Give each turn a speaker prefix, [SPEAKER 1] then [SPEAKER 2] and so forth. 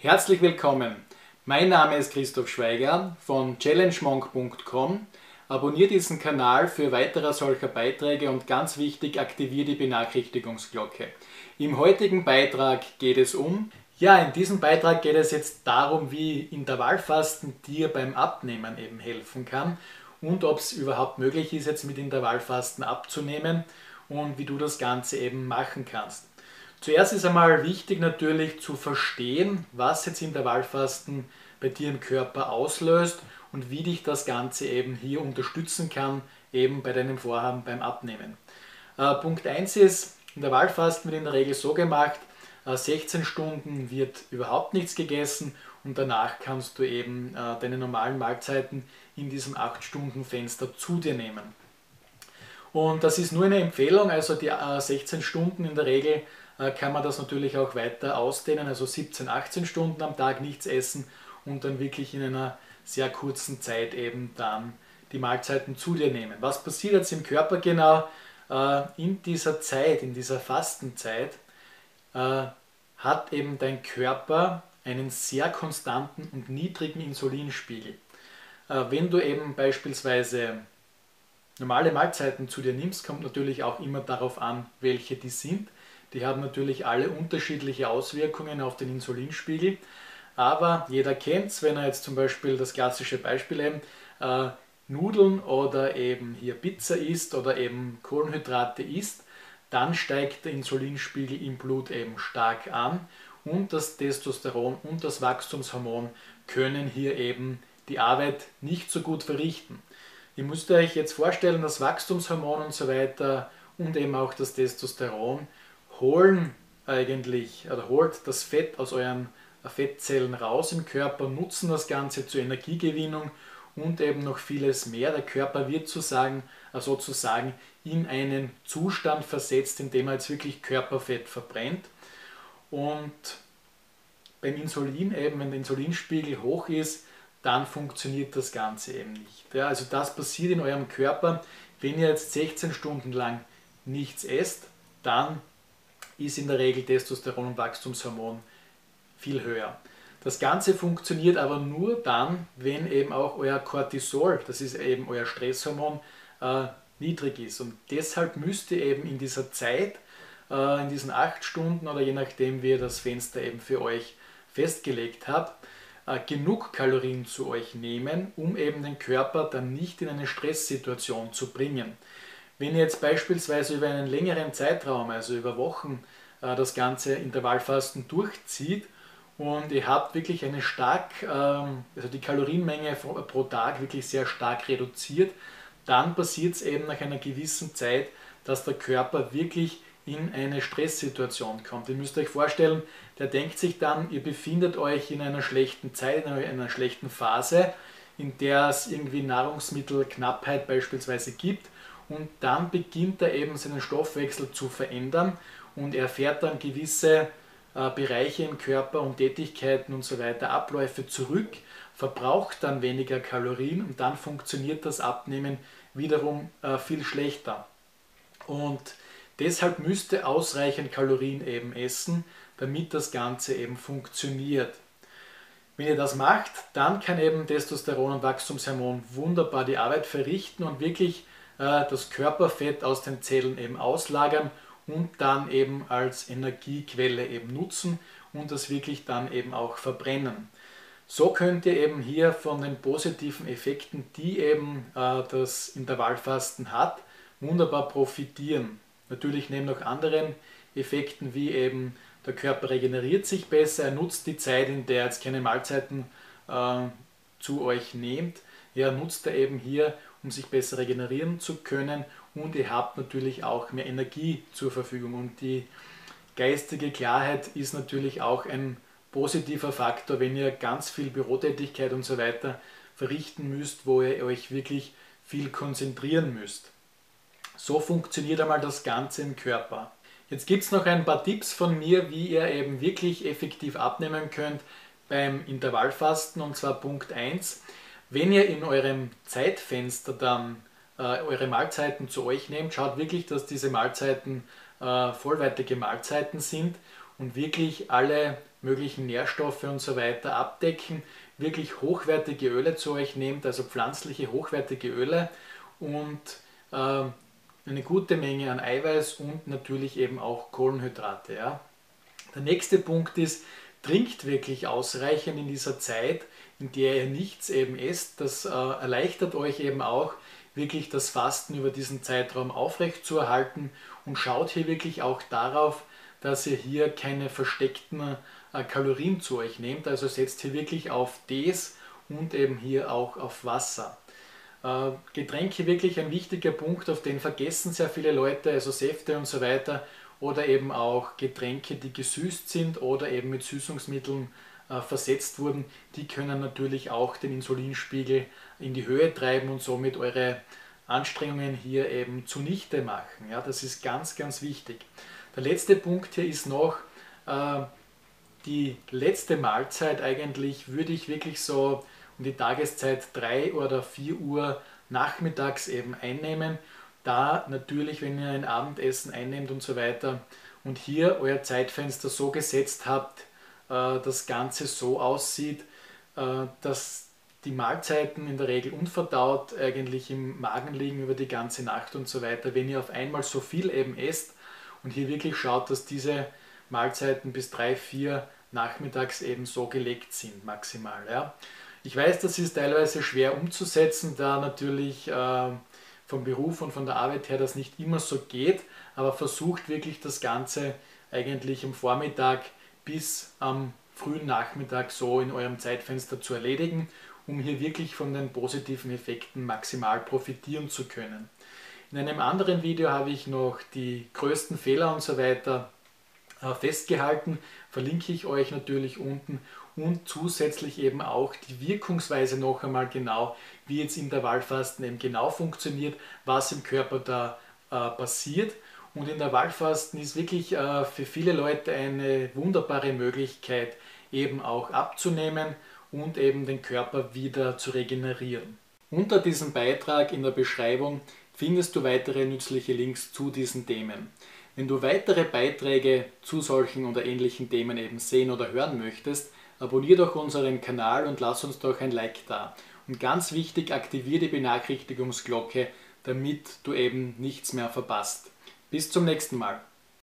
[SPEAKER 1] Herzlich willkommen. Mein Name ist Christoph Schweiger von challengemonk.com. Abonniere diesen Kanal für weitere solcher Beiträge und ganz wichtig, aktiviere die Benachrichtigungsglocke. Im heutigen Beitrag geht es um, ja, in diesem Beitrag geht es jetzt darum, wie Intervallfasten dir beim Abnehmen eben helfen kann und ob es überhaupt möglich ist, jetzt mit Intervallfasten abzunehmen und wie du das Ganze eben machen kannst. Zuerst ist einmal wichtig natürlich zu verstehen, was jetzt Intervallfasten bei dir im Körper auslöst und wie dich das Ganze eben hier unterstützen kann, eben bei deinem Vorhaben beim Abnehmen. Äh, Punkt 1 ist, Intervallfasten wird in der Regel so gemacht, äh, 16 Stunden wird überhaupt nichts gegessen und danach kannst du eben äh, deine normalen Mahlzeiten in diesem 8-Stunden-Fenster zu dir nehmen. Und das ist nur eine Empfehlung, also die 16 Stunden in der Regel kann man das natürlich auch weiter ausdehnen, also 17, 18 Stunden am Tag nichts essen und dann wirklich in einer sehr kurzen Zeit eben dann die Mahlzeiten zu dir nehmen. Was passiert jetzt im Körper genau? Äh, in dieser Zeit, in dieser Fastenzeit, äh, hat eben dein Körper einen sehr konstanten und niedrigen Insulinspiegel. Äh, wenn du eben beispielsweise normale Mahlzeiten zu dir nimmst, kommt natürlich auch immer darauf an, welche die sind. Die haben natürlich alle unterschiedliche Auswirkungen auf den Insulinspiegel. Aber jeder kennt es, wenn er jetzt zum Beispiel das klassische Beispiel eben äh, Nudeln oder eben hier Pizza isst oder eben Kohlenhydrate isst, dann steigt der Insulinspiegel im Blut eben stark an und das Testosteron und das Wachstumshormon können hier eben die Arbeit nicht so gut verrichten. Ihr müsst euch jetzt vorstellen, das Wachstumshormon und so weiter und eben auch das Testosteron holen eigentlich oder holt das Fett aus euren Fettzellen raus im Körper, nutzen das Ganze zur Energiegewinnung und eben noch vieles mehr. Der Körper wird sozusagen, äh, sozusagen in einen Zustand versetzt, in dem er jetzt wirklich Körperfett verbrennt. Und beim Insulin eben, wenn der Insulinspiegel hoch ist, dann funktioniert das Ganze eben nicht. Ja, also das passiert in eurem Körper, wenn ihr jetzt 16 Stunden lang nichts esst, dann ist in der Regel Testosteron und Wachstumshormon viel höher. Das Ganze funktioniert aber nur dann, wenn eben auch euer Cortisol, das ist eben euer Stresshormon, äh, niedrig ist. Und deshalb müsst ihr eben in dieser Zeit, äh, in diesen acht Stunden oder je nachdem, wie ihr das Fenster eben für euch festgelegt habt, äh, genug Kalorien zu euch nehmen, um eben den Körper dann nicht in eine Stresssituation zu bringen. Wenn ihr jetzt beispielsweise über einen längeren Zeitraum, also über Wochen, äh, das ganze Intervallfasten durchzieht, und ihr habt wirklich eine stark, ähm, also die Kalorienmenge pro Tag wirklich sehr stark reduziert, dann passiert es eben nach einer gewissen Zeit, dass der Körper wirklich in eine Stresssituation kommt. Ihr müsst euch vorstellen, der denkt sich dann, ihr befindet euch in einer schlechten Zeit, in einer schlechten Phase, in der es irgendwie Nahrungsmittelknappheit beispielsweise gibt und dann beginnt er eben seinen Stoffwechsel zu verändern und er fährt dann gewisse äh, Bereiche im Körper und Tätigkeiten und so weiter, Abläufe zurück, verbraucht dann weniger Kalorien und dann funktioniert das Abnehmen wiederum äh, viel schlechter. Und deshalb müsste ausreichend Kalorien eben essen, damit das Ganze eben funktioniert. Wenn ihr das macht, dann kann eben Testosteron und Wachstumshormon wunderbar die Arbeit verrichten und wirklich das Körperfett aus den Zellen eben auslagern und dann eben als Energiequelle eben nutzen und das wirklich dann eben auch verbrennen. So könnt ihr eben hier von den positiven Effekten, die eben äh, das Intervallfasten hat, wunderbar profitieren. Natürlich neben noch anderen Effekten wie eben der Körper regeneriert sich besser, er nutzt die Zeit, in der er jetzt keine Mahlzeiten äh, zu euch nehmt, ja, nutzt er eben hier, um sich besser regenerieren zu können und ihr habt natürlich auch mehr Energie zur Verfügung und die geistige Klarheit ist natürlich auch ein positiver Faktor, wenn ihr ganz viel Bürotätigkeit und so weiter verrichten müsst, wo ihr euch wirklich viel konzentrieren müsst. So funktioniert einmal das Ganze im Körper. Jetzt gibt es noch ein paar Tipps von mir, wie ihr eben wirklich effektiv abnehmen könnt beim Intervallfasten und zwar Punkt 1. Wenn ihr in eurem Zeitfenster dann äh, eure Mahlzeiten zu euch nehmt, schaut wirklich, dass diese Mahlzeiten äh, vollwertige Mahlzeiten sind und wirklich alle möglichen Nährstoffe und so weiter abdecken, wirklich hochwertige Öle zu euch nehmt, also pflanzliche hochwertige Öle und äh, eine gute Menge an Eiweiß und natürlich eben auch Kohlenhydrate. Ja. Der nächste Punkt ist, trinkt wirklich ausreichend in dieser Zeit, in der ihr nichts eben esst. Das äh, erleichtert euch eben auch, wirklich das Fasten über diesen Zeitraum aufrecht zu erhalten und schaut hier wirklich auch darauf, dass ihr hier keine versteckten äh, Kalorien zu euch nehmt. Also setzt hier wirklich auf Tees und eben hier auch auf Wasser. Äh, Getränke wirklich ein wichtiger Punkt, auf den vergessen sehr viele Leute, also Säfte und so weiter oder eben auch Getränke, die gesüßt sind oder eben mit Süßungsmitteln äh, versetzt wurden, die können natürlich auch den Insulinspiegel in die Höhe treiben und somit eure Anstrengungen hier eben zunichte machen. Ja, das ist ganz, ganz wichtig. Der letzte Punkt hier ist noch äh, die letzte Mahlzeit eigentlich, würde ich wirklich so um die Tageszeit 3 oder 4 Uhr nachmittags eben einnehmen. Da natürlich, wenn ihr ein Abendessen einnehmt und so weiter und hier euer Zeitfenster so gesetzt habt, äh, das Ganze so aussieht, äh, dass die Mahlzeiten in der Regel unverdaut eigentlich im Magen liegen über die ganze Nacht und so weiter. Wenn ihr auf einmal so viel eben esst und hier wirklich schaut, dass diese Mahlzeiten bis 3, 4 nachmittags eben so gelegt sind, maximal. Ja. Ich weiß, das ist teilweise schwer umzusetzen, da natürlich äh, vom Beruf und von der Arbeit her das nicht immer so geht, aber versucht wirklich das Ganze eigentlich am Vormittag bis am frühen Nachmittag so in eurem Zeitfenster zu erledigen, um hier wirklich von den positiven Effekten maximal profitieren zu können. In einem anderen Video habe ich noch die größten Fehler und so weiter festgehalten, verlinke ich euch natürlich unten und zusätzlich eben auch die Wirkungsweise noch einmal genau, wie jetzt Intervallfasten eben genau funktioniert, was im Körper da äh, passiert. Und Intervallfasten ist wirklich äh, für viele Leute eine wunderbare Möglichkeit, eben auch abzunehmen und eben den Körper wieder zu regenerieren. Unter diesem Beitrag in der Beschreibung findest du weitere nützliche Links zu diesen Themen. Wenn du weitere Beiträge zu solchen oder ähnlichen Themen eben sehen oder hören möchtest, abonniere doch unseren Kanal und lass uns doch ein Like da. Und ganz wichtig, aktiviere die Benachrichtigungsglocke, damit du eben nichts mehr verpasst. Bis zum nächsten Mal.